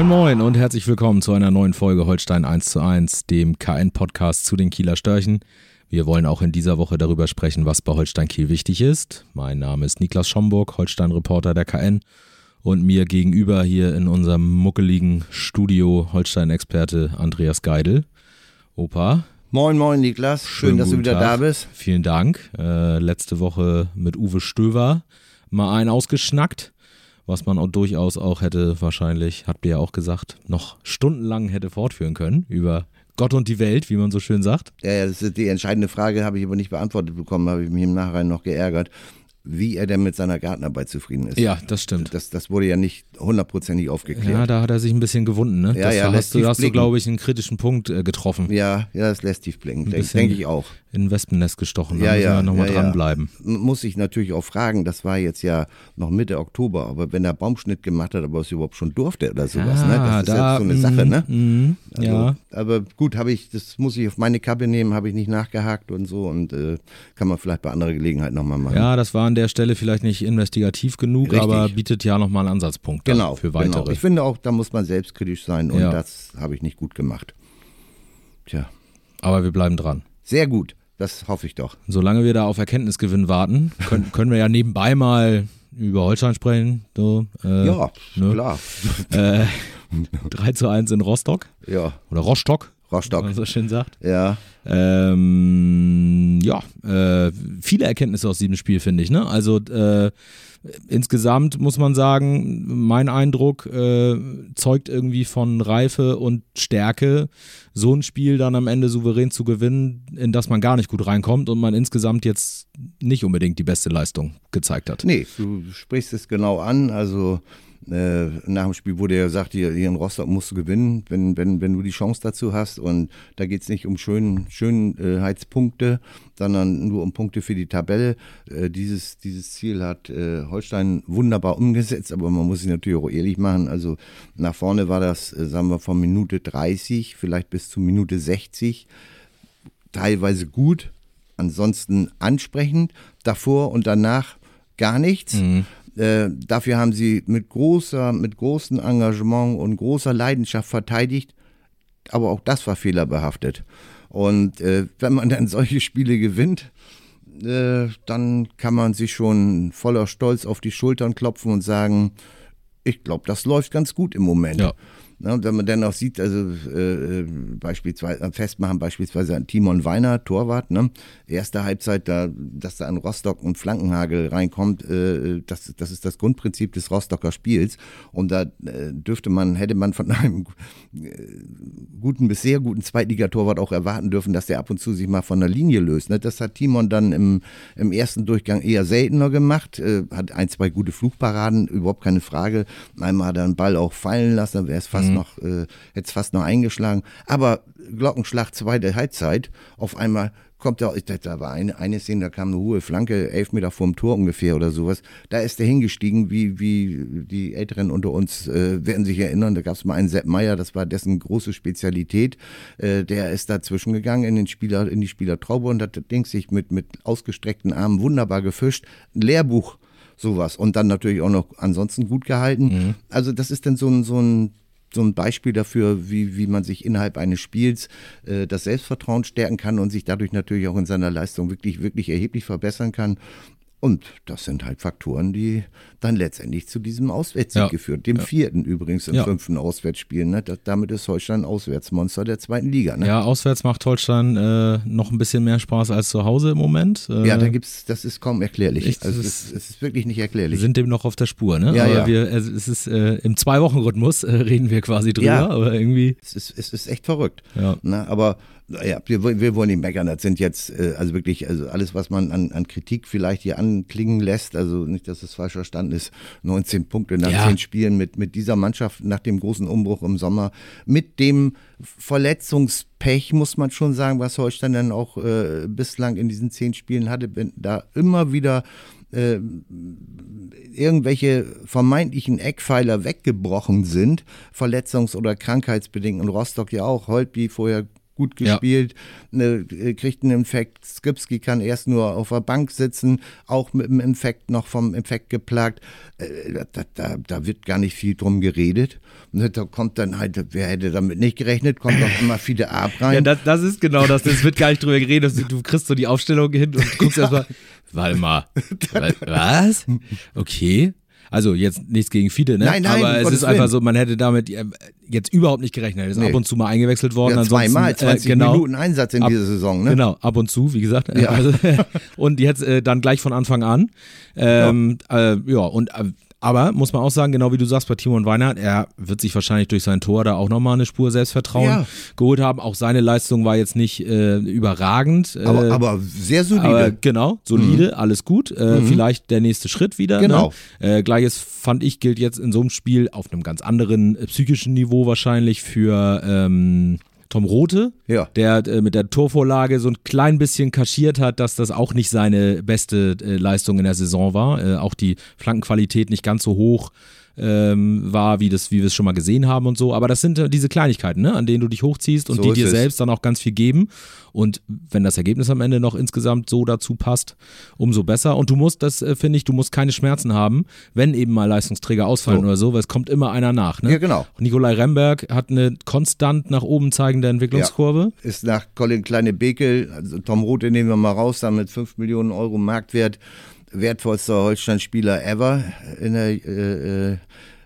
Moin Moin und herzlich willkommen zu einer neuen Folge Holstein 1 zu 1, dem KN-Podcast zu den Kieler Störchen. Wir wollen auch in dieser Woche darüber sprechen, was bei Holstein Kiel wichtig ist. Mein Name ist Niklas Schomburg, Holstein-Reporter der KN und mir gegenüber hier in unserem muckeligen Studio Holstein-Experte Andreas Geidel. Opa. Moin, moin, Niklas. Schön, dass du wieder Tag. da bist. Vielen Dank. Äh, letzte Woche mit Uwe Stöver mal einen ausgeschnackt was man auch durchaus auch hätte wahrscheinlich, hat mir ja auch gesagt, noch stundenlang hätte fortführen können über Gott und die Welt, wie man so schön sagt. Ja, ja, das ist die entscheidende Frage, habe ich aber nicht beantwortet bekommen, habe ich mich im Nachhinein noch geärgert wie er denn mit seiner Gartenarbeit zufrieden ist. Ja, das stimmt. Das, das wurde ja nicht hundertprozentig aufgeklärt. Ja, da hat er sich ein bisschen gewunden, ne? Ja, das ja, hast du, hast du, glaube ich, einen kritischen Punkt äh, getroffen. Ja, ja, das lässt tief blicken, denke denk ich auch. In ein Wespennest gestochen, da ja, müssen ja, nochmal ja, dranbleiben. Ja. Muss ich natürlich auch fragen, das war jetzt ja noch Mitte Oktober, aber wenn er Baumschnitt gemacht hat, aber es überhaupt schon durfte oder sowas, ja, ne? Das ist da, ja so eine Sache, ne? Mm, also, ja. Aber gut, habe ich, das muss ich auf meine Kappe nehmen, habe ich nicht nachgehakt und so und äh, kann man vielleicht bei anderer Gelegenheit nochmal machen. Ja, das war an der Stelle vielleicht nicht investigativ genug, Richtig. aber bietet ja nochmal einen Ansatzpunkt genau, für weitere. Genau. Ich finde auch, da muss man selbstkritisch sein und Ja. das habe ich nicht gut gemacht. Tja, Aber wir bleiben dran. sehr gut. Das hoffe ich doch. Solange wir da auf Erkenntnisgewinn warten, können, können wir ja nebenbei mal über Holstein sprechen. So, äh, ja, ne? klar. Äh, 3 zu 1 in Rostock Ja, oder Rostock, wie Rostock. man so schön sagt. Ja, Ähm, ja, äh, viele Erkenntnisse aus diesem Spiel, finde ich. Ne? Also äh, insgesamt muss man sagen, mein Eindruck äh, zeugt irgendwie von Reife und Stärke, so ein Spiel dann am Ende souverän zu gewinnen, in das man gar nicht gut reinkommt und man insgesamt jetzt nicht unbedingt die beste Leistung gezeigt hat. nee, du sprichst es genau an. Also äh, nach dem Spiel wurde ja gesagt, hier, hier in Rostock musst du gewinnen, wenn, wenn, wenn du die Chance dazu hast. Und da geht es nicht um Schön, Schönheitspunkte, sondern nur um Punkte für die Tabelle. Äh, dieses, dieses Ziel hat äh, Holstein wunderbar umgesetzt, aber man muss sich natürlich auch ehrlich machen. Also nach vorne war das, äh, sagen wir, von Minute 30, vielleicht bis zu Minute 60 teilweise gut, ansonsten ansprechend. Davor und danach gar nichts. Äh, dafür haben sie mit großer, mit großem Engagement und großer Leidenschaft verteidigt. Aber auch das war fehlerbehaftet. Und äh, wenn man dann solche Spiele gewinnt, äh, dann kann man sich schon voller Stolz auf die Schultern klopfen und sagen, ich glaube, das läuft ganz gut im Moment. Ja. Ne, und wenn man dann auch sieht, also äh, äh, beispielsweise festmachen, beispielsweise an Timon Weiner, Torwart, ne? Erste Halbzeit, da, dass da an Rostock ein Flankenhagel reinkommt, äh, das, das ist das Grundprinzip des Rostocker Spiels. Und da äh, dürfte man, hätte man von einem äh, guten bis sehr guten Zweitligatorwart auch erwarten dürfen, dass der ab und zu sich mal von der Linie löst. Ne? Das hat Timon dann im, im ersten Durchgang eher seltener gemacht, äh, hat ein, zwei gute Flugparaden, überhaupt keine Frage. Einmal hat er einen Ball auch fallen lassen, dann wäre es fast noch, äh, hätte es fast noch eingeschlagen. Aber Glockenschlag zweite Halbzeit, auf einmal kommt er, da war eine, eine Szene, da kam eine hohe Flanke, elf Meter vorm Tor ungefähr oder sowas. Da ist er hingestiegen, wie, wie die Älteren unter uns äh, werden sich erinnern. Da gab es mal einen Sepp Meier, das war dessen große Spezialität. Äh, der ist dazwischen gegangen in den Spieler, in die Spielertraube und hat das Ding sich mit, mit ausgestreckten Armen wunderbar gefischt. Ein Lehrbuch, sowas. Und dann natürlich auch noch ansonsten gut gehalten. Also das ist dann so ein, so ein so ein Beispiel dafür, wie, wie man sich innerhalb eines Spiels äh, das Selbstvertrauen stärken kann und sich dadurch natürlich auch in seiner Leistung wirklich, wirklich erheblich verbessern kann. Und das sind halt Faktoren, die dann letztendlich zu diesem Auswärtssieg Ja. geführt. Dem vierten übrigens im Ja. fünften Auswärtsspiel. Ne? Das, damit ist Holstein Auswärtsmonster der zweiten Liga. Ne? Ja, auswärts macht Holstein äh, noch ein bisschen mehr Spaß als zu Hause im Moment. Äh, Ja, da gibt's, das ist kaum erklärlich. Echt, also es ist, ist wirklich nicht wir erklärlich. sind dem noch auf der Spur, ne? Ja, aber ja. Wir, es es ist äh, im Zwei-Wochen-Rhythmus äh, reden wir quasi drüber, Ja. aber irgendwie. Es ist, es ist echt verrückt. Ja. Na, aber Ja, wir, wir wollen nicht meckern. Das sind jetzt, äh, also wirklich, also alles, was man an, an Kritik vielleicht hier anklingen lässt, also nicht, dass es falsch verstanden ist, 19 Punkte nach Ja. 10 Spielen mit, mit dieser Mannschaft nach dem großen Umbruch im Sommer, mit dem Verletzungspech, muss man schon sagen, was Holstein dann auch äh, bislang in diesen 10 Spielen hatte, wenn da immer wieder äh, irgendwelche vermeintlichen Eckpfeiler weggebrochen sind, verletzungs- oder krankheitsbedingt. Und Rostock ja auch, Holtby vorher gut Ja. gespielt, ne, äh, kriegt einen Infekt. Skipski kann erst nur auf der Bank sitzen, auch mit dem Infekt noch vom Infekt geplagt. Äh, da, da, da wird gar nicht viel drum geredet. Und da kommt dann halt, wer hätte damit nicht gerechnet, kommt auch immer viele Ab rein. Ja, das, das ist genau das. Es wird gar nicht drüber geredet. Du, du kriegst so die Aufstellung hin und guckst erstmal. Warte mal. Wa- Was? Okay. Also jetzt nichts gegen viele, ne? Nein, nein, Aber es Gottes ist einfach Willen. so, man hätte damit äh, jetzt überhaupt nicht gerechnet. Er ist Nee. ab und zu mal eingewechselt worden. ja, zweimal, äh, 20 genau. Minuten Einsatz in Ab- dieser Saison. Ne? Genau, ab und zu, wie gesagt. Ja. Also, und jetzt äh, dann gleich von Anfang an. Ähm, ja. Äh, ja, und äh, aber muss man auch sagen, genau wie du sagst bei Timon Weinhardt, er wird sich wahrscheinlich durch sein Tor da auch nochmal eine Spur Selbstvertrauen Ja. geholt haben. Auch seine Leistung war jetzt nicht äh, überragend. äh, Aber, aber sehr solide. aber genau, solide, alles gut. Äh, Vielleicht der nächste Schritt wieder. Genau. Ne? Äh, Gleiches fand ich gilt jetzt in so einem Spiel auf einem ganz anderen äh, psychischen Niveau wahrscheinlich für ähm, Tom Rote, Ja. der äh, mit der Torvorlage so ein klein bisschen kaschiert hat, dass das auch nicht seine beste äh, Leistung in der Saison war. Äh, auch die Flankenqualität nicht ganz so hoch ähm, war, wie, das, wie wir es schon mal gesehen haben und so. Aber das sind äh, diese Kleinigkeiten, ne? an denen du dich hochziehst und So die dir es. selbst dann auch ganz viel geben. Und wenn das Ergebnis am Ende noch insgesamt so dazu passt, umso besser. Und du musst, das äh, finde ich, du musst keine Schmerzen haben, wenn eben mal Leistungsträger ausfallen So. oder so, weil es kommt immer einer nach. Ne? Ja, genau. Nikolai Remberg hat eine konstant nach oben zeigende Entwicklungskurve. ist nach Colin Kleine-Bekel, also Tom Rote nehmen wir mal raus, dann mit 5 Millionen Euro Marktwert, wertvollster Holstein-Spieler ever in der äh, äh,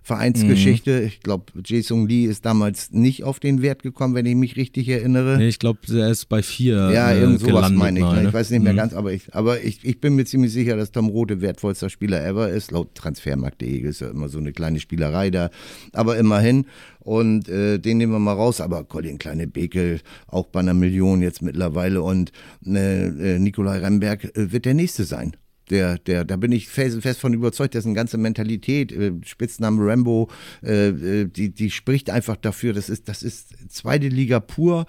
Vereinsgeschichte. Mhm. Ich glaube, Jason Lee ist damals nicht auf den Wert gekommen, wenn ich mich richtig erinnere. Nee, ich glaube, er ist bei vier Ja, äh, irgend sowas meine ich. mal, ne? ne? Ich weiß nicht mehr ganz, aber ich, aber ich, ich bin mir ziemlich sicher, dass Tom Rote wertvollster Spieler ever ist. Laut Transfermarkt.de ist ja immer so eine kleine Spielerei da. Aber immerhin. Und äh, den nehmen wir mal raus. Aber Colin Kleine Bekel auch bei einer Million jetzt mittlerweile. Und äh, äh, Nikolai Remberg äh, wird der Nächste sein. Der, der, da bin ich felsenfest von überzeugt, dessen ganze Mentalität, äh, Spitzname Rambo, äh, äh, die, die spricht einfach dafür, das ist, das ist zweite Liga pur.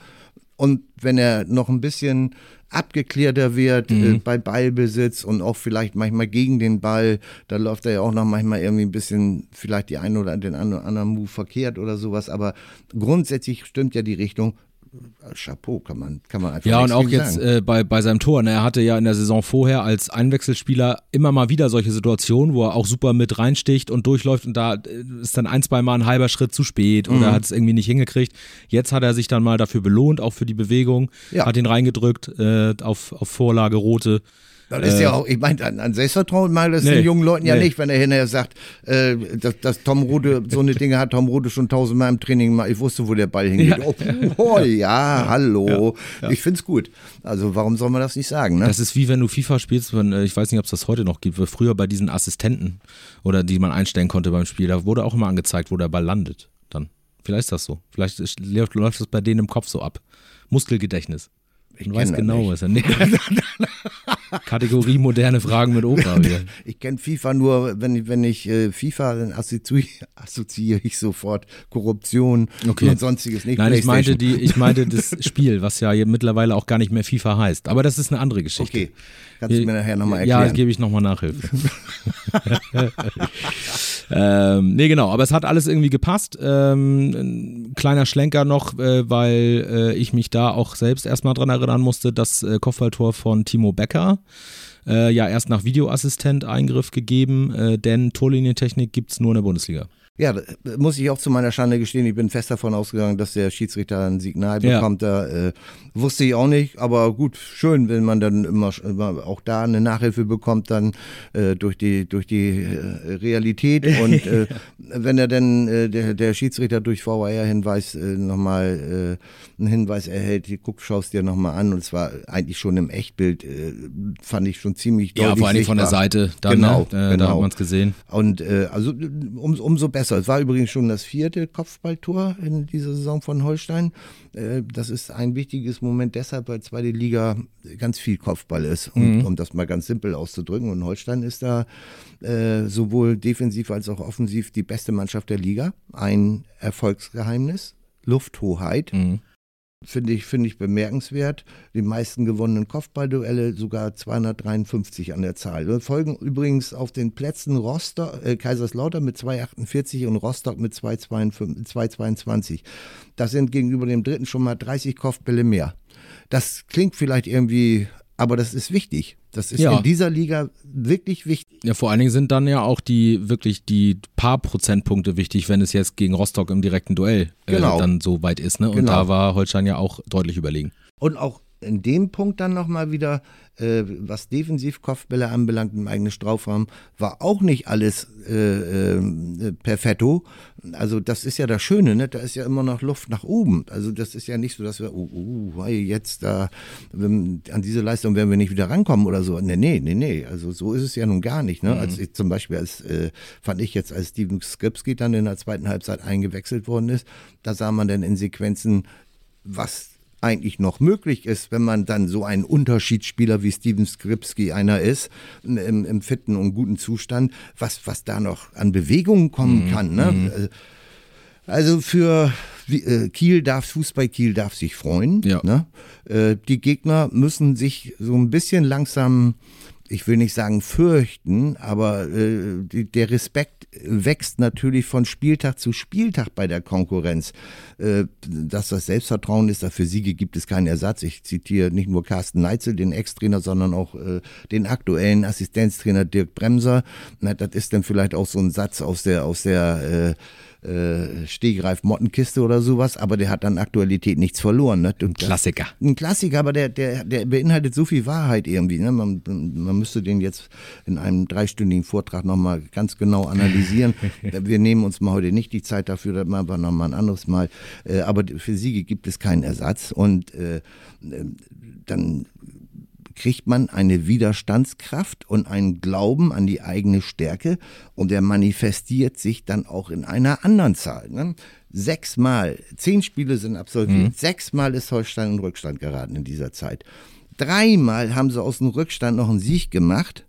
Und wenn er noch ein bisschen abgeklärter wird äh, bei Ballbesitz und auch vielleicht manchmal gegen den Ball, da läuft er ja auch noch manchmal irgendwie ein bisschen vielleicht die einen oder den anderen Move verkehrt oder sowas. Aber grundsätzlich stimmt ja die Richtung. Chapeau, kann man, kann man einfach Ja, und auch jetzt äh, bei, bei seinem Tor. Ne, er hatte ja in der Saison vorher als Einwechselspieler immer mal wieder solche Situationen, wo er auch super mit reinsticht und durchläuft und da äh, ist dann ein, zwei Mal ein halber Schritt zu spät Mhm. oder hat es irgendwie nicht hingekriegt. Jetzt hat er sich dann mal dafür belohnt, auch für die Bewegung, Ja. hat ihn reingedrückt äh, auf, auf Vorlage Rote. Das ist ja auch, ich meine, an, an Selbstvertrauen mal das Nee, den jungen Leuten ja nee. nicht, wenn er hinterher sagt, äh, dass, dass Tom Rode so eine Dinge hat, Tom Rode schon tausendmal im Training mal, ich wusste, wo der Ball hingeht. Oh, oh, ja, hallo. Ich find's gut. Also warum soll man das nicht sagen, ne? Das ist wie wenn du FIFA spielst, wenn, äh, ich weiß nicht, ob es das heute noch gibt, früher bei diesen Assistenten oder die man einstellen konnte beim Spiel, da wurde auch immer angezeigt, wo der Ball landet. Dann. Vielleicht ist das so. Vielleicht läuft das bei denen im Kopf so ab. Muskelgedächtnis. Ich weiß genau, nicht. was er nee. Kategorie moderne Fragen mit Opa wieder. Ich kenne FIFA nur, wenn ich, wenn ich äh, FIFA, dann assozi assoziiere ich sofort Korruption Okay. und sonstiges nicht. Nein, ich meinte, die, ich meinte das Spiel, was ja mittlerweile auch gar nicht mehr FIFA heißt. Aber das ist eine andere Geschichte. Okay, kannst du mir nachher nochmal Ja, erklären? gebe ich nochmal Nachhilfe. ähm, nee, genau, aber es hat alles irgendwie gepasst. Ähm, kleiner Schlenker noch, äh, weil äh, ich mich da auch selbst erstmal dran erinnern musste, das äh, Kopfballtor von Timo Becker. Äh, ja, erst nach Videoassistent Eingriff gegeben, äh, denn Torlinientechnik gibt's nur in der Bundesliga. Ja, muss ich auch zu meiner Schande gestehen, ich bin fest davon ausgegangen, dass der Schiedsrichter ein Signal Ja. bekommt. Da, äh, wusste ich auch nicht, aber gut, schön, wenn man dann immer, immer auch da eine Nachhilfe bekommt, dann äh, durch die, durch die äh, Realität. Und äh, wenn er dann äh, der, der Schiedsrichter durch VAR-Hinweis äh, nochmal einen Hinweis erhält, guck, schaust dir nochmal an. Und zwar eigentlich schon im Echtbild, fand ich schon ziemlich deutlich Ja, vor allem von der. Seite. Dann, Genau, ne? äh, Da genau. hat man's gesehen. Und also um, umso besser besser. Es war übrigens schon das vierte Kopfballtor in dieser Saison von Holstein. Äh, das ist ein wichtiges Moment deshalb, weil zweite Liga ganz viel Kopfball ist, um, mhm. um das mal ganz simpel auszudrücken. Und Holstein ist da äh, sowohl defensiv als auch offensiv die beste Mannschaft der Liga. Ein Erfolgsgeheimnis, Lufthoheit. Mhm finde ich, finde ich bemerkenswert. Die meisten gewonnenen Kopfballduelle, sogar 253 an der Zahl. Wir folgen übrigens auf den Plätzen Rostock, äh, Kaiserslautern mit 248 und Rostock mit 222. Das sind gegenüber dem dritten schon mal 30 Kopfbälle mehr. Das klingt vielleicht irgendwie aber das ist wichtig. Das ist ja. in dieser Liga wirklich wichtig. Ja, vor allen Dingen sind dann ja auch die wirklich die paar Prozentpunkte wichtig, wenn es jetzt gegen Rostock im direkten Duell äh, genau. dann so weit ist. Ne? Und genau. da war Holstein ja auch deutlich überlegen. Und auch in dem Punkt dann nochmal wieder, äh, was Defensivkopfbälle anbelangt im eigenen Strafraum, war auch nicht alles äh, äh, perfetto. Also das ist ja das Schöne, ne? da ist ja immer noch Luft nach oben. Also das ist ja nicht so, dass wir, oh, oh jetzt da, an diese Leistung werden wir nicht wieder rankommen oder so. Nee, nee, nee, nee. Also so ist es ja nun gar nicht. Ne? Mhm. Als ich zum Beispiel, als äh, fand ich jetzt, als Steven Skripski dann in der zweiten Halbzeit eingewechselt worden ist, da sah man dann in Sequenzen, was eigentlich noch möglich ist, wenn man dann so ein Unterschiedsspieler wie Steven Skripski einer ist, im, im fitten und guten Zustand, was, was da noch an Bewegungen kommen mhm. kann. Ne? Mhm. Äh, also für äh, Kiel darf, Fußball Kiel darf sich freuen. Ja. Ne? Äh, die Gegner müssen sich so ein bisschen langsam ich will nicht sagen fürchten, aber äh, die, der Respekt wächst natürlich von Spieltag zu Spieltag bei der Konkurrenz. Äh, dass das Selbstvertrauen ist, dafür Siege gibt es keinen Ersatz. Ich zitiere nicht nur Carsten Neitzel, den Ex-Trainer, sondern auch äh, den aktuellen Assistenztrainer Dirk Bremser. Na, das ist dann vielleicht auch so ein Satz aus der, aus der äh, äh, Stehgreif Mottenkiste oder sowas, aber der hat an Aktualität nichts verloren. Ne? Ein Klassiker. Ein Klassiker, aber der, der, der beinhaltet so viel Wahrheit irgendwie. Ne? Man, man müsste den jetzt in einem dreistündigen Vortrag nochmal ganz genau analysieren. Wir nehmen uns mal heute nicht die Zeit dafür, das machen wir nochmal ein anderes Mal. Äh, aber für Siege gibt es keinen Ersatz und äh, dann kriegt man eine Widerstandskraft und einen Glauben an die eigene Stärke und der manifestiert sich dann auch in einer anderen Zahl. Ne? Sechsmal, zehn Spiele sind absolviert, mhm. sechsmal ist Holstein in Rückstand geraten in dieser Zeit. Dreimal haben sie aus dem Rückstand noch einen Sieg gemacht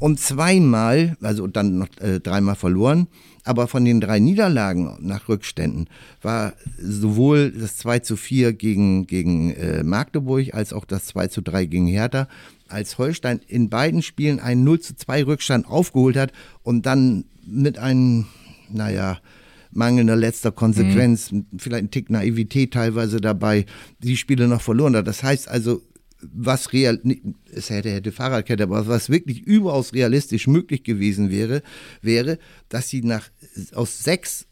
und zweimal, also dann noch äh, dreimal verloren. Aber von den drei Niederlagen nach Rückständen war sowohl das 2 zu 4 gegen, gegen äh, Magdeburg als auch das 2 zu 3 gegen Hertha, als Holstein in beiden Spielen einen 0 zu 2 Rückstand aufgeholt hat und dann mit einem, naja, mangelnder letzter Konsequenz, mhm. vielleicht ein Tick Naivität teilweise dabei, die Spiele noch verloren hat. Das heißt also, was real, es hätte, hätte Fahrradkette, aber was wirklich überaus realistisch möglich gewesen wäre, wäre, dass sie nach, aus sechs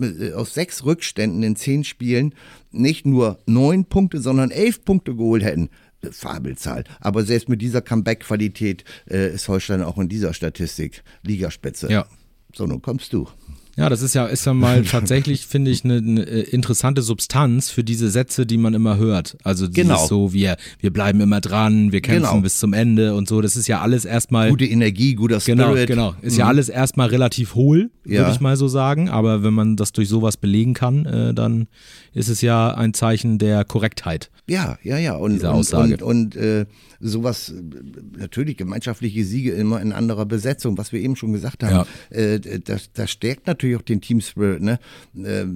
äh, aus sechs Rückständen in zehn Spielen nicht nur neun Punkte, sondern elf Punkte geholt hätten. Fabelzahl. Aber selbst mit dieser Comeback-Qualität äh, ist Holstein auch in dieser Statistik Ligaspitze. Ja. So, nun kommst du. Ja, das ist ja, ist ja mal tatsächlich, finde ich, eine, eine, interessante Substanz für diese Sätze, die man immer hört. Also dieses genau. so, wir, wir bleiben immer dran, wir kämpfen genau. bis zum Ende und so. Das ist ja alles erstmal. Gute Energie, guter genau, Spirit. Genau, genau. Ist mhm. ja alles erstmal relativ hohl, ja. würde ich mal so sagen. Aber wenn man das durch sowas belegen kann, äh, dann ist es ja ein Zeichen der Korrektheit. Ja, ja, ja. Und, diese Aussage. und, und, und äh, sowas, natürlich gemeinschaftliche Siege immer in anderer Besetzung, was wir eben schon gesagt haben, ja. äh, das, das stärkt natürlich auch den Team Spirit. Ne? Äh,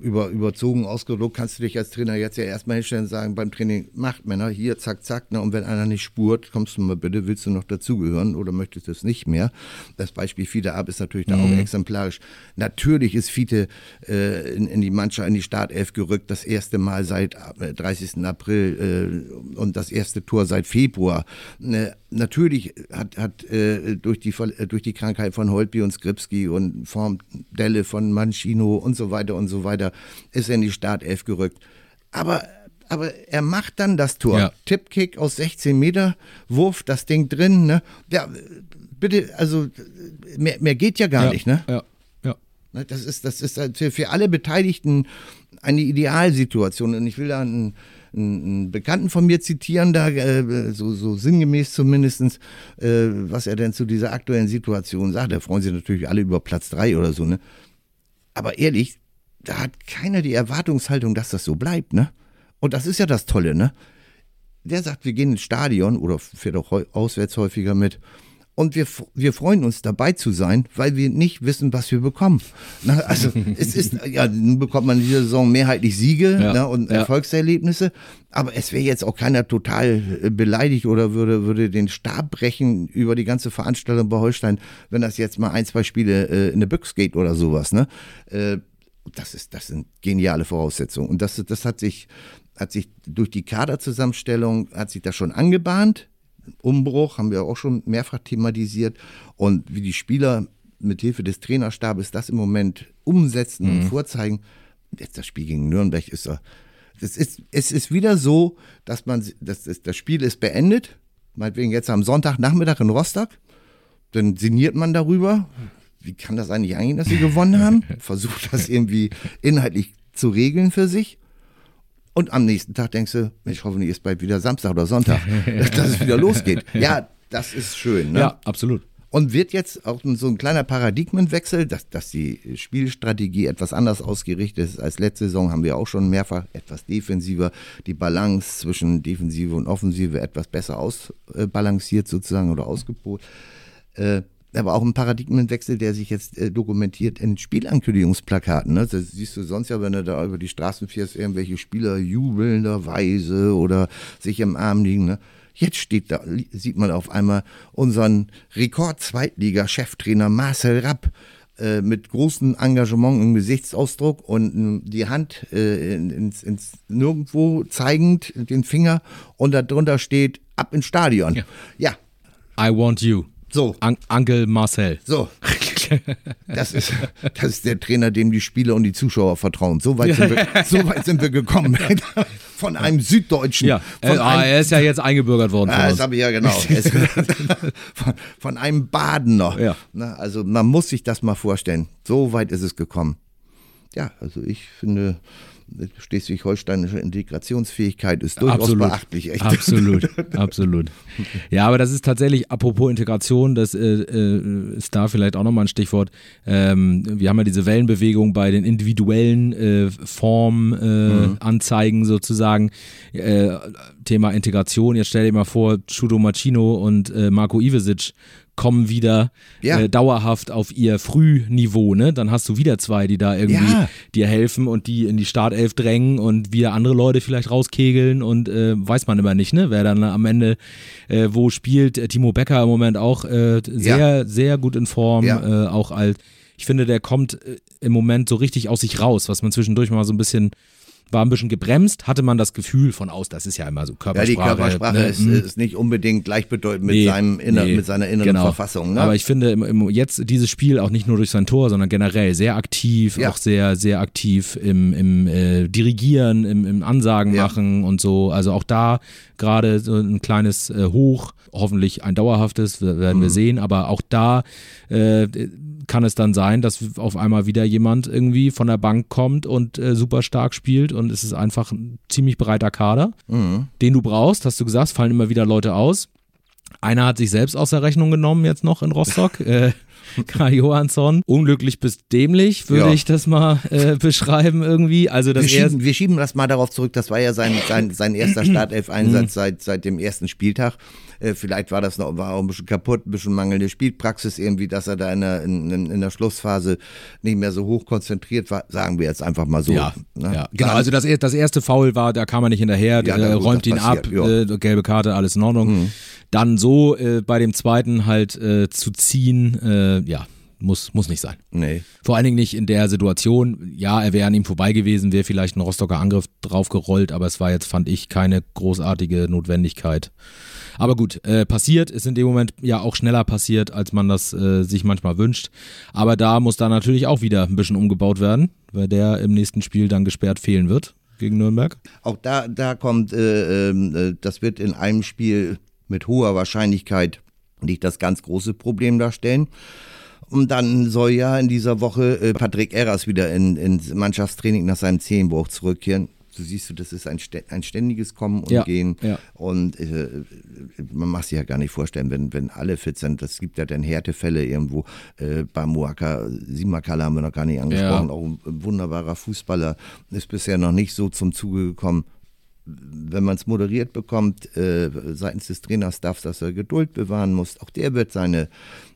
über, überzogen ausgedruckt kannst du dich als Trainer jetzt ja erstmal hinstellen und sagen, beim Training macht Männer, hier, zack, zack, ne? und wenn einer nicht spurt, kommst du mal bitte, willst du noch dazugehören oder möchtest du es nicht mehr? Das Beispiel Fiete Ab ist natürlich da mhm. auch exemplarisch. Natürlich ist Fiete äh, in, in, die Mannschaft, in die Startelf gerückt, das erste Mal seit 30. Äh, April äh, und das erste Tor seit Februar. Ne, natürlich hat, hat äh, durch, die, äh, durch die Krankheit von Holtby und Skripski und Formdelle von Mancino und so weiter und so weiter ist er in die Startelf gerückt. Aber aber er macht dann das Tor. Ja. Tippkick aus 16 Meter, Wurf, das Ding drin. Ne? Ja, bitte, also mehr, mehr geht ja gar ja, nicht. Ne? Ja, ja. Ne, das ist, das ist für, für alle Beteiligten eine Idealsituation. Und ich will da einen, einen Bekannten von mir zitieren, da äh, so, so sinngemäß zumindest, äh, was er denn zu dieser aktuellen Situation sagt. Da freuen sich natürlich alle über Platz drei oder so. Ne? Aber ehrlich, da hat keiner die Erwartungshaltung, dass das so bleibt, ne? Und das ist ja das Tolle, ne? Der sagt, wir gehen ins Stadion oder fährt auch auswärts häufiger mit. Und wir, wir freuen uns dabei zu sein, weil wir nicht wissen, was wir bekommen. Na, also es ist, ja, nun bekommt man in dieser Saison mehrheitlich Siege ja, ne, und ja. Erfolgserlebnisse. Aber es wäre jetzt auch keiner total äh, beleidigt oder würde, würde den Stab brechen über die ganze Veranstaltung bei Holstein, wenn das jetzt mal ein, zwei Spiele äh, in der Büchs geht oder sowas. Ne? Äh, das, ist, das sind geniale Voraussetzungen. Und das, das hat sich, hat sich durch die Kaderzusammenstellung, hat sich das schon angebahnt Umbruch, haben wir auch schon mehrfach thematisiert. Und wie die Spieler mit Hilfe des Trainerstabes das im Moment umsetzen mhm. und vorzeigen. Jetzt das Spiel gegen Nürnberg ist es ist, es ist wieder so, dass man, das, ist, das Spiel ist beendet, meinetwegen jetzt am Sonntagnachmittag in Rostock, dann sinniert man darüber. Wie kann das eigentlich eigentlich, dass sie gewonnen haben? Versucht das irgendwie inhaltlich zu regeln für sich. Und am nächsten Tag denkst du, Mensch, hoffentlich ist bald wieder Samstag oder Sonntag, dass es wieder losgeht. Ja, das ist schön. Ne? Ja, absolut. Und wird jetzt auch so ein kleiner Paradigmenwechsel, dass, dass die Spielstrategie etwas anders ausgerichtet ist als letzte Saison, haben wir auch schon mehrfach etwas defensiver, die Balance zwischen Defensive und Offensive etwas besser ausbalanciert sozusagen oder ausgepolt. Äh, aber auch ein Paradigmenwechsel, der sich jetzt äh, dokumentiert in Spielankündigungsplakaten. Ne? Das siehst du sonst ja, wenn du da über die Straßen fährst, irgendwelche Spieler jubelnderweise oder sich im Arm liegen. Ne? Jetzt steht da, sieht man auf einmal unseren Rekord-Zweitliga-Cheftrainer Marcel Rapp äh, mit großem Engagement im Gesichtsausdruck und äh, die Hand äh, ins, ins Nirgendwo zeigend, den Finger und darunter steht ab ins Stadion. Ja. ja. I want you. So. An Angel Marcel. So. Das ist, das ist der Trainer, dem die Spieler und die Zuschauer vertrauen. So weit sind wir, so weit sind wir gekommen. Von einem Süddeutschen. Ja, von ah, einem, er ist ja jetzt eingebürgert worden. Ah, das habe ich ja genau. von, von, einem Badener. Ja. also man muss sich das mal vorstellen. So weit ist es gekommen. Ja, also ich finde, schleswig-holsteinische Integrationsfähigkeit ist durchaus absolut, beachtlich. Echt. Absolut, absolut. Ja, aber das ist tatsächlich, apropos Integration, das äh, äh, ist da vielleicht auch nochmal ein Stichwort. Ähm, wir haben ja diese Wellenbewegung bei den individuellen äh, Formanzeigen äh, mhm. sozusagen. Äh, Thema Integration. Jetzt stell dir mal vor, Chudo Machino und Marco Ivesic kommen wieder ja. äh, dauerhaft auf ihr Frühniveau, ne? Dann hast du wieder zwei, die da irgendwie ja. dir helfen und die in die Startelf drängen und wieder andere Leute vielleicht rauskegeln und äh, weiß man immer nicht, ne? Wer dann am Ende äh, wo spielt. Äh, Timo Becker im Moment auch äh, sehr, ja. sehr gut in Form, äh, auch alt. Ich finde, der kommt im Moment so richtig aus sich raus, was man zwischendurch mal so ein bisschen war ein bisschen gebremst, hatte man das Gefühl von aus, das ist ja immer so Körpersprache. Ja, die Körpersprache ne? ist, hm. ist, nicht unbedingt gleichbedeutend mit, nee, seinem inner, nee, mit seiner inneren genau. Verfassung. Ne? Aber ich finde im, im, jetzt dieses Spiel auch nicht nur durch sein Tor, sondern generell sehr aktiv, ja. auch sehr, sehr aktiv im, im äh, Dirigieren, im, im Ansagen ja. machen und so. Also auch da gerade so ein kleines äh, Hoch, hoffentlich ein dauerhaftes, werden mhm. wir sehen, aber auch da äh, kann es dann sein, dass auf einmal wieder jemand irgendwie von der Bank kommt und äh, super stark spielt und es ist einfach ein ziemlich breiter Kader, mhm. den du brauchst, hast du gesagt, fallen immer wieder Leute aus. Einer hat sich selbst aus der Rechnung genommen jetzt noch in Rostock. äh, Kai Johansson. Unglücklich bis dämlich, würde ja. ich das mal äh, beschreiben irgendwie. Also das wir, schieben, wir schieben das mal darauf zurück, das war ja sein, sein, sein erster Startelf-Einsatz seit, seit dem ersten Spieltag. Äh, vielleicht war das noch, war auch ein bisschen kaputt, ein bisschen mangelnde Spielpraxis irgendwie, dass er da in der, in, in der Schlussphase nicht mehr so hoch konzentriert war, sagen wir jetzt einfach mal so. Ja, ne? ja. genau. Also das, das erste Foul war, da kam er nicht hinterher, ja, äh, räumt ihn passiert, ab, äh, gelbe Karte, alles in Ordnung. Mhm. Dann so äh, bei dem zweiten halt äh, zu ziehen, äh, ja, muss, muss nicht sein. Nee. Vor allen Dingen nicht in der Situation. Ja, er wäre an ihm vorbei gewesen, wäre vielleicht ein Rostocker Angriff draufgerollt, aber es war jetzt, fand ich, keine großartige Notwendigkeit. Aber gut, äh, passiert, ist in dem Moment ja auch schneller passiert, als man das äh, sich manchmal wünscht. Aber da muss da natürlich auch wieder ein bisschen umgebaut werden, weil der im nächsten Spiel dann gesperrt fehlen wird gegen Nürnberg. Auch da, da kommt, äh, ähm, äh das wird in einem Spiel mit hoher Wahrscheinlichkeit nicht das ganz große Problem darstellen. Und dann soll ja in dieser Woche äh, Patrick Erras wieder in, ins Mannschaftstraining nach seinem Zehenbruch zurückkehren so siehst du, das ist ein, ein ständiges Kommen und Ja, Gehen. ja. Und äh, man mag sich ja gar nicht vorstellen, wenn, wenn alle fit sind. Das gibt ja dann Härtefälle irgendwo. Äh, bei Muaka, Simakala haben wir noch gar nicht angesprochen, Ja. auch ein wunderbarer Fußballer, ist bisher noch nicht so zum Zuge gekommen. Wenn man es moderiert bekommt, äh, seitens des Trainerstaffs, dass er Geduld bewahren muss, auch der wird seine,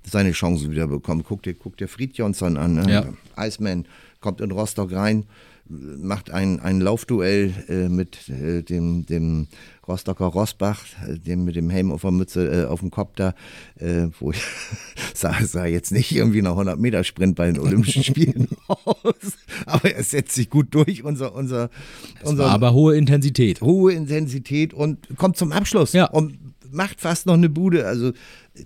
seine Chancen wieder bekommen. Guck dir, guck dir Fried Johnson an, ne? Ja. Iceman kommt in Rostock rein, macht ein, ein Laufduell äh, mit äh, dem, dem Rostocker Rosbach, äh, dem mit dem Helm auf der Mütze, äh, auf dem Kopf da, äh, wo ich sah, sah jetzt nicht irgendwie noch 100 Meter Sprint bei den Olympischen Spielen aus, aber er setzt sich gut durch, unser, unser, unser aber hohe Intensität. hohe Intensität und kommt zum Abschluss Ja. und macht fast noch eine Bude. Also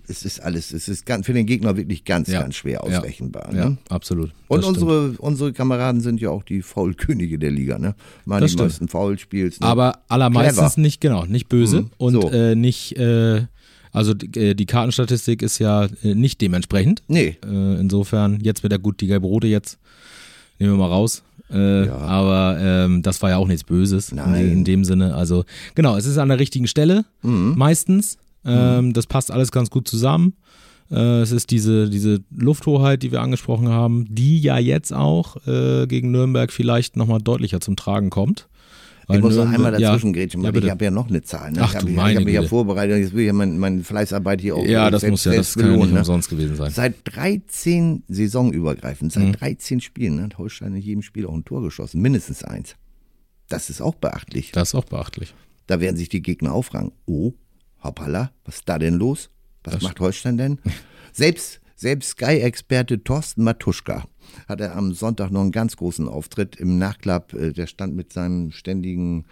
es ist alles, es ist ganz, für den Gegner wirklich ganz, Ja. ganz schwer Ja. ausrechenbar. Ja, Ne? absolut. Und Das stimmt. unsere, unsere Kameraden sind ja auch die Foul-Könige der Liga, ne? Mal Das die stimmt. meisten Foul-Spiels. Ne? Aber allermeistens Clever. nicht, genau, nicht böse Mhm, und so. äh, nicht, äh, also die, äh, die Kartenstatistik ist ja äh, nicht dementsprechend. nee, Äh, insofern, jetzt mit der gut, die gelbe Rote jetzt, nehmen wir mal raus. Äh, Ja. Aber ähm, das war ja auch nichts Böses in, Nein. in dem Sinne. Also genau, es ist an der richtigen Stelle Mhm. meistens. Ähm, Das passt alles ganz gut zusammen. Äh, es ist diese, diese Lufthoheit, die wir angesprochen haben, die ja jetzt auch äh, gegen Nürnberg vielleicht nochmal deutlicher zum Tragen kommt. Ich muss noch einmal ja, dazwischen grätschen, ja, weil ich bitte. habe ja noch eine Zahl. Ne? Ach ich habe ich meine hab mich ja vorbereitet, jetzt will ich ja mein, meine Fleißarbeit hier auch Ja, das selbst, muss ja, das kann ja nicht belohnen. Ne? umsonst gewesen sein. Seit 13 saisonübergreifend, seit Mhm. 13 Spielen ne, hat Holstein in jedem Spiel auch ein Tor geschossen, mindestens eins. Das ist auch beachtlich. Das ist auch beachtlich. Da werden sich die Gegner aufragen. Oh, hoppala, was ist da denn los? Was macht Holstein denn? selbst selbst Sky-Experte Thorsten Matuschka hatte am Sonntag noch einen ganz großen Auftritt im Nachklapp. Äh, Der stand mit seinem ständigen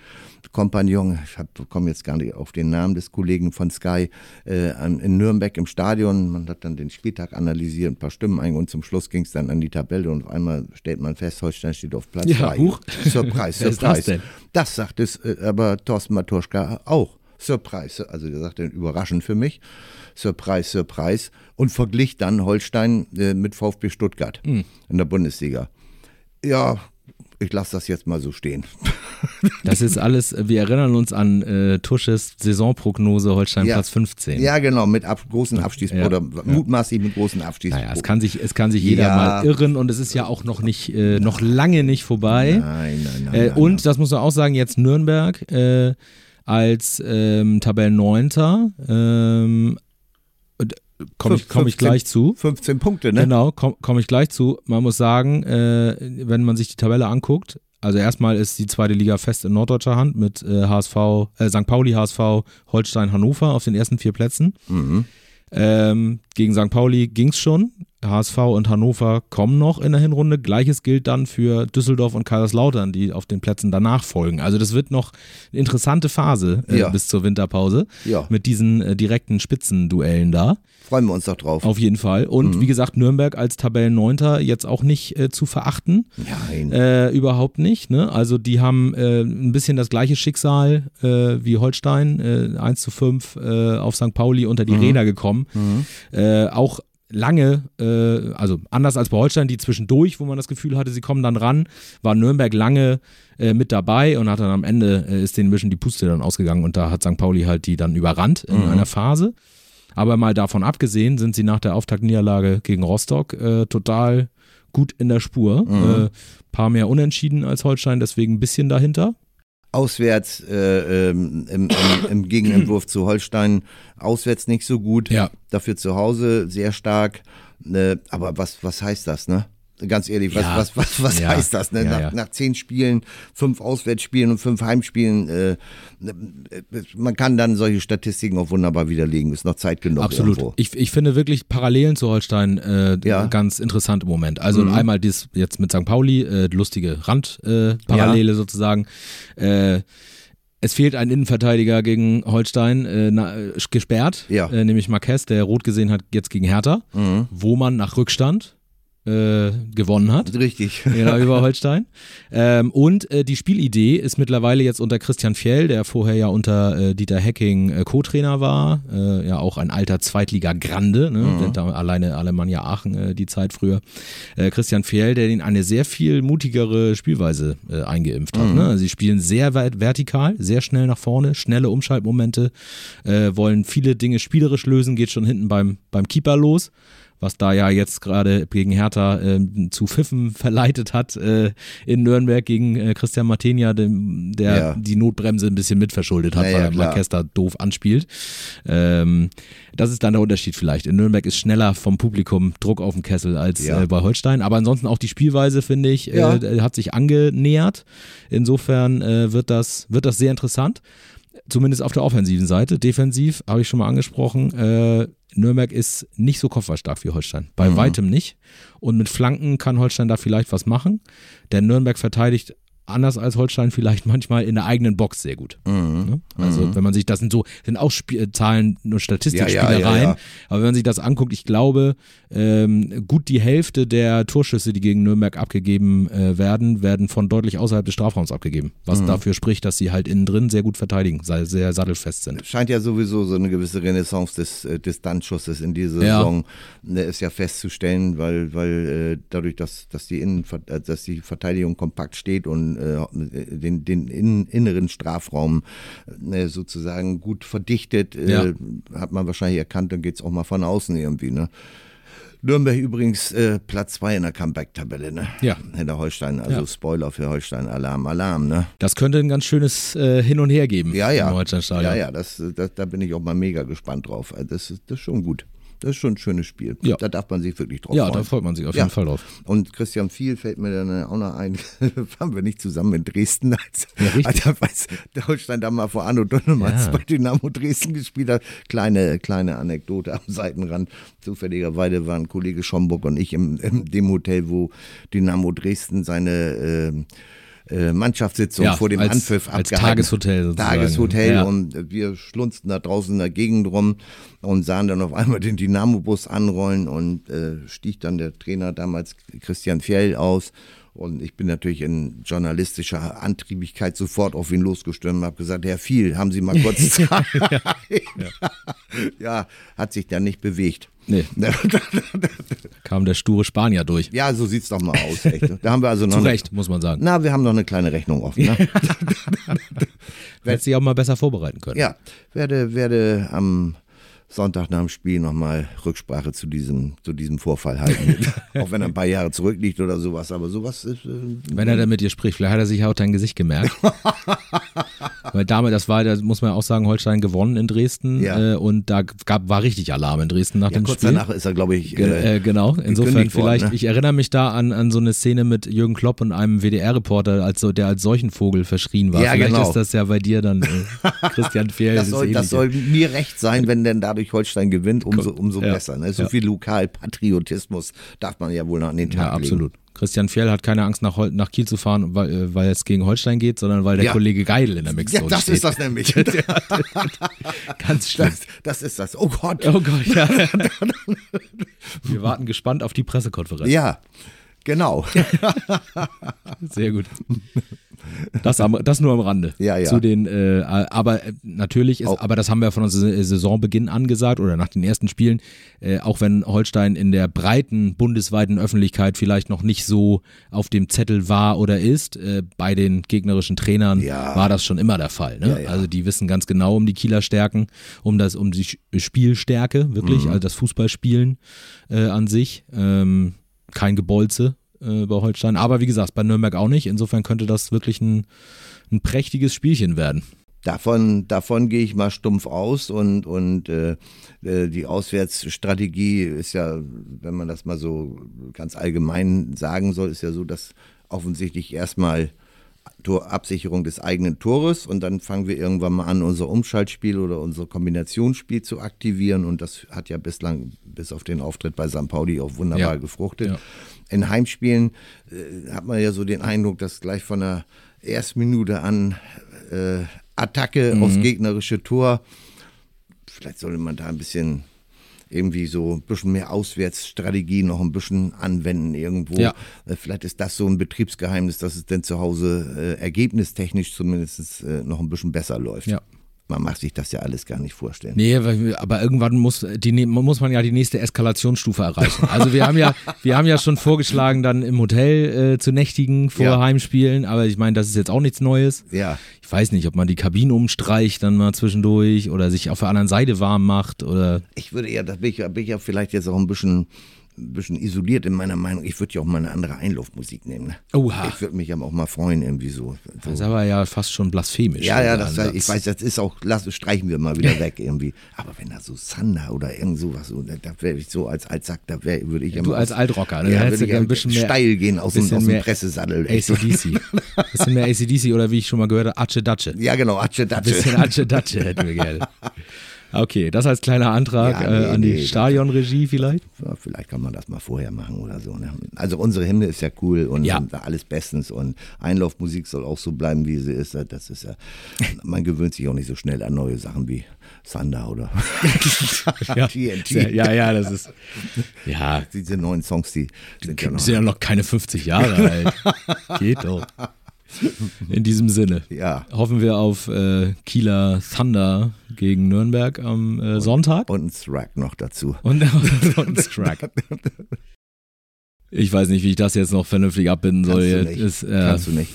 Kompagnon, ich komme jetzt gar nicht auf den Namen des Kollegen von Sky, äh, in Nürnberg im Stadion. Man hat dann den Spieltag analysiert, ein paar Stimmen ein und zum Schluss ging es dann an die Tabelle und auf einmal stellt man fest, Holstein steht auf Platz Ja, drei. huch. Surprise, das Surprise. denn? Das sagt es äh, aber Thorsten Matuschka auch. Surprise, also der sagt dann überraschend für mich. Surprise, Surprise. Und verglich dann Holstein äh, mit VfB Stuttgart Hm. in der Bundesliga. Ja, ich lasse das jetzt mal so stehen. Das ist alles, wir erinnern uns an äh, Tusches Saisonprognose Holstein Ja. Platz 15. Ja, genau, mit ab, großen Abstiegs- Ja, oder ja. mutmaßlich mit großen Abstiegs. Naja, es kann sich, es kann sich jeder mal irren und es ist ja auch noch nicht, äh, noch lange nicht vorbei. Nein, nein, nein. Äh, nein, und, das muss man auch sagen, jetzt Nürnberg äh, als ähm, Tabellenneunter. Ähm, Komme ich, komm ich 15 gleich zu. 15 Punkte, ne? Genau, komme komm ich gleich zu. Man muss sagen, äh, wenn man sich die Tabelle anguckt, also erstmal ist die zweite Liga fest in norddeutscher Hand mit äh, HSV, äh, St. Pauli, HSV, Holstein, Hannover auf den ersten vier Plätzen. Mhm. Ähm, gegen St. Pauli ging es schon. HSV und Hannover kommen noch in der Hinrunde. Gleiches gilt dann für Düsseldorf und Kaiserslautern, die auf den Plätzen danach folgen. Also das wird noch eine interessante Phase äh, Ja. bis zur Winterpause Ja. mit diesen äh, direkten Spitzenduellen da. Freuen wir uns doch drauf. Auf jeden Fall. Und wie gesagt, Nürnberg als Tabellenneunter jetzt auch nicht äh, zu verachten. Nein. Äh, überhaupt nicht. Ne? Also die haben äh, ein bisschen das gleiche Schicksal äh, wie Holstein, äh, 1 zu 5 äh, auf St. Pauli unter die Räder gekommen. Äh, auch lange, äh, also anders als bei Holstein, die zwischendurch, wo man das Gefühl hatte, sie kommen dann ran, war Nürnberg lange äh, mit dabei und hat dann am Ende, äh, ist denen ein bisschen die Puste dann ausgegangen und da hat St. Pauli halt die dann überrannt in einer Phase. Aber mal davon abgesehen, sind sie nach der Auftaktniederlage gegen Rostock äh, total gut in der Spur. Äh, paar mehr Unentschieden als Holstein, deswegen ein bisschen dahinter. Auswärts äh, ähm, im, im, im Gegenentwurf zu Holstein, auswärts nicht so gut. Ja. Dafür zu Hause sehr stark. Äh, aber was, was heißt das, ne? Ganz ehrlich, was, Ja. was, was, was Ja. heißt das? Ne? Nach, nach zehn Spielen, fünf Auswärtsspielen und fünf Heimspielen, äh, äh, man kann dann solche Statistiken auch wunderbar widerlegen. Ist noch Zeit genug. Absolut. Irgendwo. Ich, ich finde wirklich Parallelen zu Holstein äh, ganz interessant im Moment. Also Mhm. einmal das jetzt mit St. Pauli, äh, lustige Randparallele äh, sozusagen. Äh, es fehlt ein Innenverteidiger gegen Holstein, äh, na, gesperrt, Ja. äh, nämlich Marquez, der rot gesehen hat jetzt gegen Hertha, Mhm. wo man nach Rückstand äh, gewonnen hat. Richtig. Genau, über Holstein. Ähm, und äh, die Spielidee ist mittlerweile jetzt unter Christian Fjell, der vorher ja unter äh, Dieter Hecking äh, Co-Trainer war, äh, ja auch ein alter Zweitliga-Grande, ne? Mhm. Da alleine Alemannia Aachen äh, die Zeit früher. Christian Fjell, der ihnen eine sehr viel mutigere Spielweise eingeimpft hat. Mhm. Ne? Sie spielen sehr weit vertikal, sehr schnell nach vorne, schnelle Umschaltmomente, wollen viele Dinge spielerisch lösen, geht schon hinten beim, beim Keeper los was da ja jetzt gerade gegen Hertha äh, zu Pfiffen verleitet hat äh, in Nürnberg gegen äh, Christian Martenia, dem, der Ja. die Notbremse ein bisschen mitverschuldet hat, Ja, weil ja, er klar. Marquesta doof anspielt. Ähm, das ist dann der Unterschied vielleicht. In Nürnberg ist schneller vom Publikum Druck auf dem Kessel als Ja. äh, bei Holstein. Aber ansonsten auch die Spielweise, finde ich, Ja. äh, hat sich angenähert. Insofern äh, wird, das, wird das sehr interessant. Zumindest auf der offensiven Seite. Defensiv habe ich schon mal angesprochen. Äh, Nürnberg ist nicht so kopfballstark wie Holstein. Bei Mhm. weitem nicht. Und mit Flanken kann Holstein da vielleicht was machen. Denn Nürnberg verteidigt anders als Holstein vielleicht manchmal in der eigenen Box sehr gut. Mhm. Ne? Also wenn man sich das sind so sind auch Sp äh, Zahlen und Statistikspielereien, Ja, ja, ja, aber wenn man sich das anguckt, ich glaube ähm, gut die Hälfte der Torschüsse, die gegen Nürnberg abgegeben äh, werden, werden von deutlich außerhalb des Strafraums abgegeben, was Mhm. dafür spricht, dass sie halt innen drin sehr gut verteidigen, sei sehr sattelfest sind. Scheint ja sowieso so eine gewisse Renaissance des äh, Distanzschusses in dieser. Saison ne, ist ja festzustellen, weil, weil äh, dadurch, dass, dass, die Innen, äh, dass die Verteidigung kompakt steht und äh, den, den inneren Strafraum äh, sozusagen gut verdichtet, äh, Ja. hat man wahrscheinlich erkannt, dann geht es auch mal von außen irgendwie. Ne? Nürnberg übrigens äh, Platz zwei in der Comeback-Tabelle, ne? Ja. Hinter Holstein, also Ja. Spoiler für Holstein, Alarm, Alarm, ne? Das könnte ein ganz schönes äh, Hin und Her geben Ja, ja. im Holsteinstadion. Ja, ja, das, das, da bin ich auch mal mega gespannt drauf. Also Das das ist schon gut. Das ist schon ein schönes Spiel. Ja. Da darf man sich wirklich drauf Ja, freuen. da freut man sich auf Ja. jeden Fall drauf. Und Christian Viel fällt mir dann auch noch ein, waren wir nicht zusammen in Dresden, als, Ja, als Deutschland da mal vor Arno Donnemans Ja. bei Dynamo Dresden gespielt hat. Kleine, kleine Anekdote am Seitenrand. Zufälligerweise waren Kollege Schomburg und ich im, im dem Hotel, wo Dynamo Dresden seine äh, äh, Mannschaftssitzung Ja, vor dem als- Anpfiff als abgehalten. Tageshotel sozusagen. Tageshotel Ja. und wir schlunzten da draußen in der Gegend rum und sahen dann auf einmal den Dynamo-Bus anrollen und äh, stieg dann der Trainer damals Christian Fjell aus. Und ich bin natürlich in journalistischer Antriebigkeit sofort auf ihn losgestürmt und habe gesagt, Herr Viel, haben Sie mal kurz Zeit? ja. hat sich dann nicht bewegt. Nee, kam der sture Spanier durch. Ja, so sieht's doch mal aus. Echt. Da haben wir also noch Zu eine- Recht, muss man sagen. Na, wir haben noch eine kleine Rechnung offen. Ne? Hätte sich auch mal besser vorbereiten können. Ja, werde, werde am Sonntag nach dem Spiel nochmal Rücksprache zu diesem, zu diesem Vorfall halten. auch wenn er ein paar Jahre zurückliegt oder sowas, aber sowas ist. Äh, Wenn er dann mit dir spricht, vielleicht hat er sich auch dein Gesicht gemerkt. Weil damit, das war, da muss man auch sagen, Holstein gewonnen in Dresden Ja. äh, und da gab, war richtig Alarm in Dresden nach ja, dem kurz Spiel. danach ist er, glaube ich. Äh, äh, genau, insofern worden, vielleicht, ne? ich erinnere mich da an, an so eine Szene mit Jürgen Klopp und einem WDR-Reporter, als so, der als Seuchenvogel verschrien war. Ja, vielleicht genau. ist das ja bei dir dann äh, Christian Fehl. das, soll, das soll mir recht sein, wenn denn dadurch Holstein gewinnt, umso, umso Ja. besser. Ne? So Ja. viel Lokalpatriotismus darf man ja wohl noch an den Tag Ja, legen. absolut. Christian Fjell hat keine Angst, nach, Hol nach Kiel zu fahren, weil, äh, weil es gegen Holstein geht, sondern weil der Ja. Kollege Geidel in der Ja, Mixzone das steht. ist das nämlich. Ganz schlimm. Das, das ist das. Oh Gott. Oh Gott, ja. Wir warten gespannt auf die Pressekonferenz. Ja, genau. Sehr gut. Das, am, das nur am Rande. Ja, ja. Zu den, äh, aber äh, natürlich ist, Auch- aber das haben wir von unserem Saisonbeginn angesagt oder nach den ersten Spielen, äh, auch wenn Holstein in der breiten bundesweiten Öffentlichkeit vielleicht noch nicht so auf dem Zettel war oder ist, äh, bei den gegnerischen Trainern Ja. war das schon immer der Fall. Ne? Ja. Also die wissen ganz genau um die Kieler Stärken, um das, um die Spielstärke wirklich, Mhm. also das Fußballspielen äh, an sich. Ähm, kein Gebolze äh, bei Holstein. Aber wie gesagt, bei Nürnberg auch nicht. Insofern könnte das wirklich ein, ein prächtiges Spielchen werden. Davon, davon gehe ich mal stumpf aus und, und äh, äh, die Auswärtsstrategie ist ja, wenn man das mal so ganz allgemein sagen soll, ist ja so, dass offensichtlich erstmal Torabsicherung des eigenen Tores und dann fangen wir irgendwann mal an, unser Umschaltspiel oder unser Kombinationsspiel zu aktivieren und das hat ja bislang bis auf den Auftritt bei St. Pauli auch wunderbar Ja. gefruchtet. Ja. In Heimspielen äh, hat man ja so den Eindruck, dass gleich von der ersten Minute an äh, Attacke aufs gegnerische Tor, vielleicht sollte man da ein bisschen irgendwie so ein bisschen mehr Auswärtsstrategie noch ein bisschen anwenden irgendwo. Ja. Äh, Vielleicht ist das so ein Betriebsgeheimnis, dass es denn zu Hause äh, ergebnistechnisch zumindest äh, noch ein bisschen besser läuft. Ja. Man mag sich das ja alles gar nicht vorstellen. Nee, aber irgendwann muss, die, muss man ja die nächste Eskalationsstufe erreichen. Also wir haben ja, wir haben ja schon vorgeschlagen, dann im Hotel äh, zu nächtigen vor Ja. Heimspielen, aber ich meine, das ist jetzt auch nichts Neues. Ja, Ich weiß nicht, ob man die Kabinen umstreicht dann mal zwischendurch oder sich auf der anderen Seite warm macht oder ich würde ja, da bin ich, bin ich ja vielleicht jetzt auch ein bisschen, ein bisschen isoliert in meiner Meinung. Ich würde ja auch mal eine andere Einlaufmusik nehmen. Ne? Oha. Ich würde mich aber auch mal freuen, irgendwie so. das so. ist aber ja fast schon blasphemisch. Ja, ja, das, ich weiß, das ist auch, lass, streichen wir mal wieder weg irgendwie. Aber wenn da so Sander oder irgend sowas, so, da, da wäre ich so als Altsack, da wär, würde ich ja Du als Altrocker, ne? ja, Da würde ich ja ein bisschen mehr- steil gehen aus dem, aus dem Pressesattel. ACDC. bisschen mehr ACDC oder wie ich schon mal gehört habe, Atsche Datsche. Ja, genau, Atsche Ein Datsche. bisschen Atsche Datsche hätten wir gerne. Okay, das als kleiner Antrag Ja, nee, äh, an die nee, Stadionregie vielleicht. Ja, vielleicht kann man das mal vorher machen oder so. Ne? Also unsere Hymne ist ja cool und, Ja. und alles bestens und Einlaufmusik soll auch so bleiben, wie sie ist. Das ist ja, man gewöhnt sich auch nicht so schnell an neue Sachen wie Thunder oder Ja, TNT. ja, ja, das ist. Ja, Diese neuen Songs, die sind ja die noch. sind ja noch keine 50 Jahre alt. Geht doch. In diesem Sinne. Ja. Hoffen wir auf äh, Kieler Thunder gegen Nürnberg am äh, Sonntag. Und ein Thrack noch dazu. Und und ein Strike. Ich weiß nicht, wie ich das jetzt noch vernünftig abbinden soll. Kannst du nicht. Ist, äh, Kannst du nicht.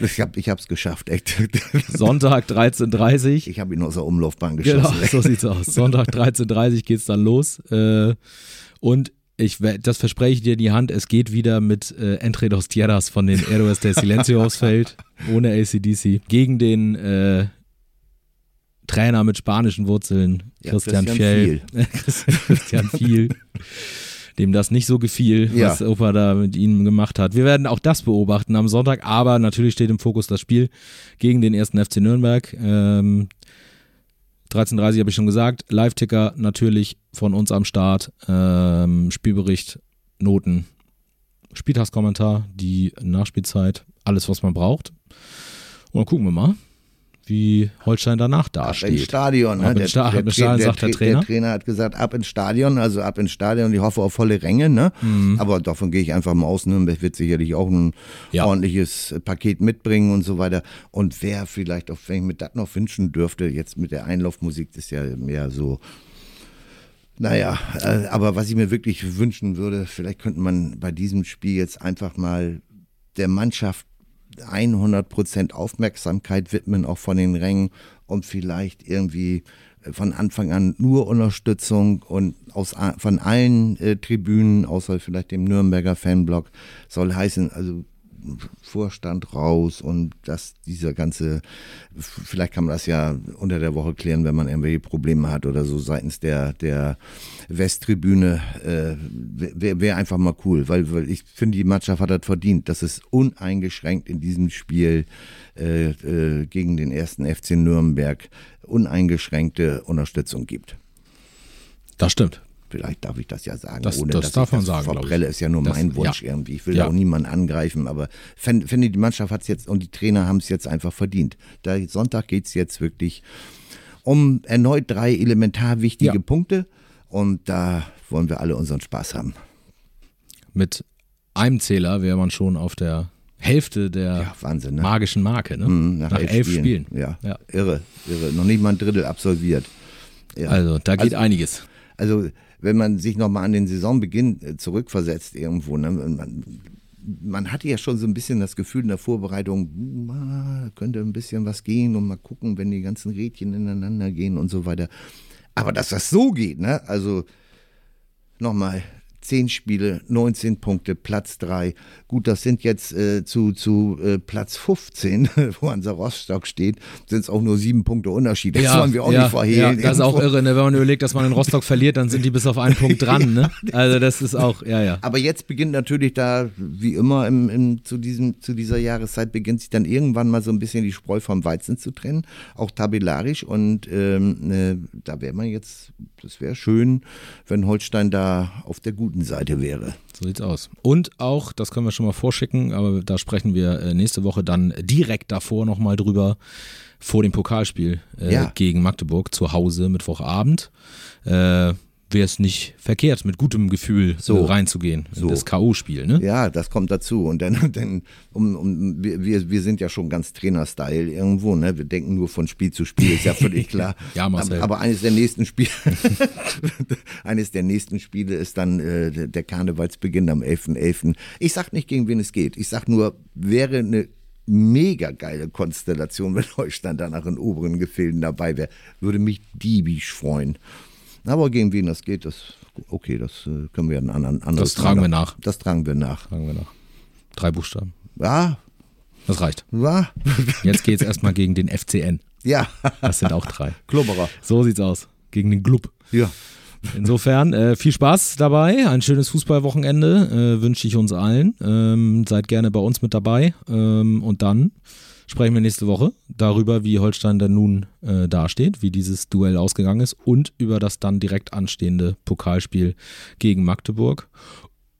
Ich habe ich hab's geschafft, echt. Sonntag 13.30 Ich habe ihn aus der Umlaufbahn Genau, geschossen. so sieht's aus. Sonntag 13.30 Uhr geht's dann los. Äh, und ich, das verspreche ich dir in die Hand, es geht wieder mit äh, Entre dos Tierras von den Héroes del Silencio aufs Feld, ohne ACDC, gegen den äh, Trainer mit spanischen Wurzeln, Ja, Christian, Christian Fjell. Christian Viel. Dem das nicht so gefiel, Ja. was Opa da mit ihm gemacht hat. Wir werden auch das beobachten am Sonntag, aber natürlich steht im Fokus das Spiel gegen den ersten FC Nürnberg. Ähm, 13.30 habe ich schon gesagt. Live-Ticker natürlich von uns am Start. Ähm, Spielbericht, Noten, Spieltagskommentar, die Nachspielzeit, alles, was man braucht. Und dann gucken wir mal, wie Holstein danach Ab ins dasteht. Stadion. Ne? Ab ins Sta- ins Stadion, sagt der Tra- Trainer. Der Trainer hat gesagt, ab ins Stadion, also ab ins Stadion. Ich hoffe auf volle Ränge. Ne? Mhm. Aber davon gehe ich einfach mal aus. Nürnberg wird sicherlich auch ein Ja. ordentliches Paket mitbringen und so weiter. Und wer vielleicht auch, wenn ich mir das noch wünschen dürfte, jetzt mit der Einlaufmusik, das ist ja mehr so naja, äh, aber was ich mir wirklich wünschen würde, vielleicht könnte man bei diesem Spiel jetzt einfach mal der Mannschaft 100% Aufmerksamkeit widmen, auch von den Rängen und vielleicht irgendwie äh, von Anfang an nur Unterstützung und aus, von allen äh, Tribünen, außer vielleicht dem Nürnberger Fanblock, soll heißen, also Vorstand raus und dass dieser ganze, vielleicht kann man das ja unter der Woche klären, wenn man irgendwelche Probleme hat oder so seitens der, der Westtribüne, äh, wäre wär einfach mal cool, weil, weil ich finde, die Mannschaft hat das verdient, dass es uneingeschränkt in diesem Spiel äh, äh, gegen den ersten FC Nürnberg uneingeschränkte Unterstützung gibt. Das stimmt. Vielleicht darf ich das ja sagen, Das- ohne das dass darf ich man das sagen, verprelle, ist ja nur Das- mein Wunsch ja. irgendwie. Ich will Ja. auch niemanden angreifen, aber finde find, die Mannschaft hat es jetzt und die Trainer haben es jetzt einfach verdient. Da Sonntag geht es jetzt wirklich um erneut drei elementar wichtige Ja. Punkte und da wollen wir alle unseren Spaß haben. Mit einem Zähler wäre man schon auf der Hälfte der Ja, Wahnsinn, ne? magischen Marke, ne? Mhm, Nach, elf, Spielen. Ja. Ja. irre, irre. Noch nicht mal ein Drittel absolviert. Ja. Also da geht Also- einiges. Also, wenn man sich nochmal an den Saisonbeginn äh, zurückversetzt irgendwo, ne, man, man hatte ja schon so ein bisschen das Gefühl in der Vorbereitung, könnte ein bisschen was gehen und mal gucken, wenn die ganzen Rädchen ineinander gehen und so weiter. Aber dass das so geht, ne? Also nochmal. 10 Spiele, 19 Punkte, Platz 3. Gut, das sind jetzt äh, zu, zu äh, Platz 15, wo unser Rostock steht, sind es auch nur sieben Punkte Unterschied. Das wollen wir auch ja, nicht verhehlen. Ja, das ist auch irgendwo. irre, ne? wenn man überlegt, dass man in Rostock verliert, dann sind die bis auf einen Punkt dran. Ne? Also das ist auch, ja, ja. Aber jetzt beginnt natürlich da, wie immer im, im, zu, diesem, zu dieser Jahreszeit, beginnt sich dann irgendwann mal so ein bisschen die Spreu vom Weizen zu trennen, auch tabellarisch. Und ähm, äh, da wäre man jetzt, das wäre schön, wenn Holstein da auf der guten Seite wäre. So sieht's aus. Und auch, das können wir schon mal vorschicken, aber da sprechen wir äh, nächste Woche dann direkt davor nochmal drüber, vor dem Pokalspiel äh, Ja. gegen Magdeburg zu Hause Mittwochabend. Äh, wäre es nicht verkehrt, mit gutem Gefühl So. reinzugehen in So. das K.O.-Spiel. Ne? Ja, das kommt dazu. Und dann, dann um, um, wir- wir, sind ja schon ganz Trainer-Style irgendwo, ne? Wir denken nur von Spiel zu Spiel, ist ja völlig klar. Ja, Marcel. Aber, aber eines der nächsten Spiele, eines der nächsten Spiele ist dann äh, der- Karnevalsbeginn am 11.11. Ich sag nicht, gegen wen es geht. Ich sag nur, wäre eine mega geile Konstellation, wenn Holstein danach in oberen Gefilden dabei wäre. Würde mich diebisch freuen. Aber gegen wen das geht, das okay, das äh, können wir ein anderen anderes Das tragen wir nach. Das tragen wir nach. Sagen wir noch. Drei Buchstaben. Ja, Das reicht. ja, Jetzt geht es erstmal gegen den FCN. ja, Das sind auch drei. Klubberer. So sieht's aus. Gegen den Club. Ja. Insofern äh, viel Spaß dabei, ein schönes Fußballwochenende äh, wünsche ich uns allen. Ähm, seid gerne bei uns mit dabei ähm, und dann sprechen wir nächste Woche darüber, wie Holstein dann nun äh, dasteht, wie dieses Duell ausgegangen ist und über das dann direkt anstehende Pokalspiel gegen Magdeburg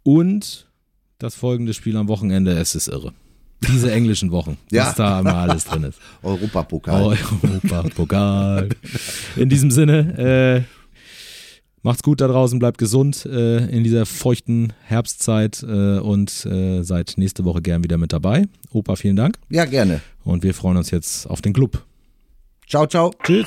und das folgende Spiel am Wochenende. Es ist irre. Diese englischen Wochen, Ja. was da immer alles drin ist. Europapokal. Europa, Pokal. In diesem Sinne, äh, macht's gut da draußen, bleibt gesund äh, in dieser feuchten Herbstzeit äh, und äh, seid nächste Woche gern wieder mit dabei. Opa, vielen Dank Ja, gerne. und wir freuen uns jetzt auf den Club. Ciao, ciao. Tschüss.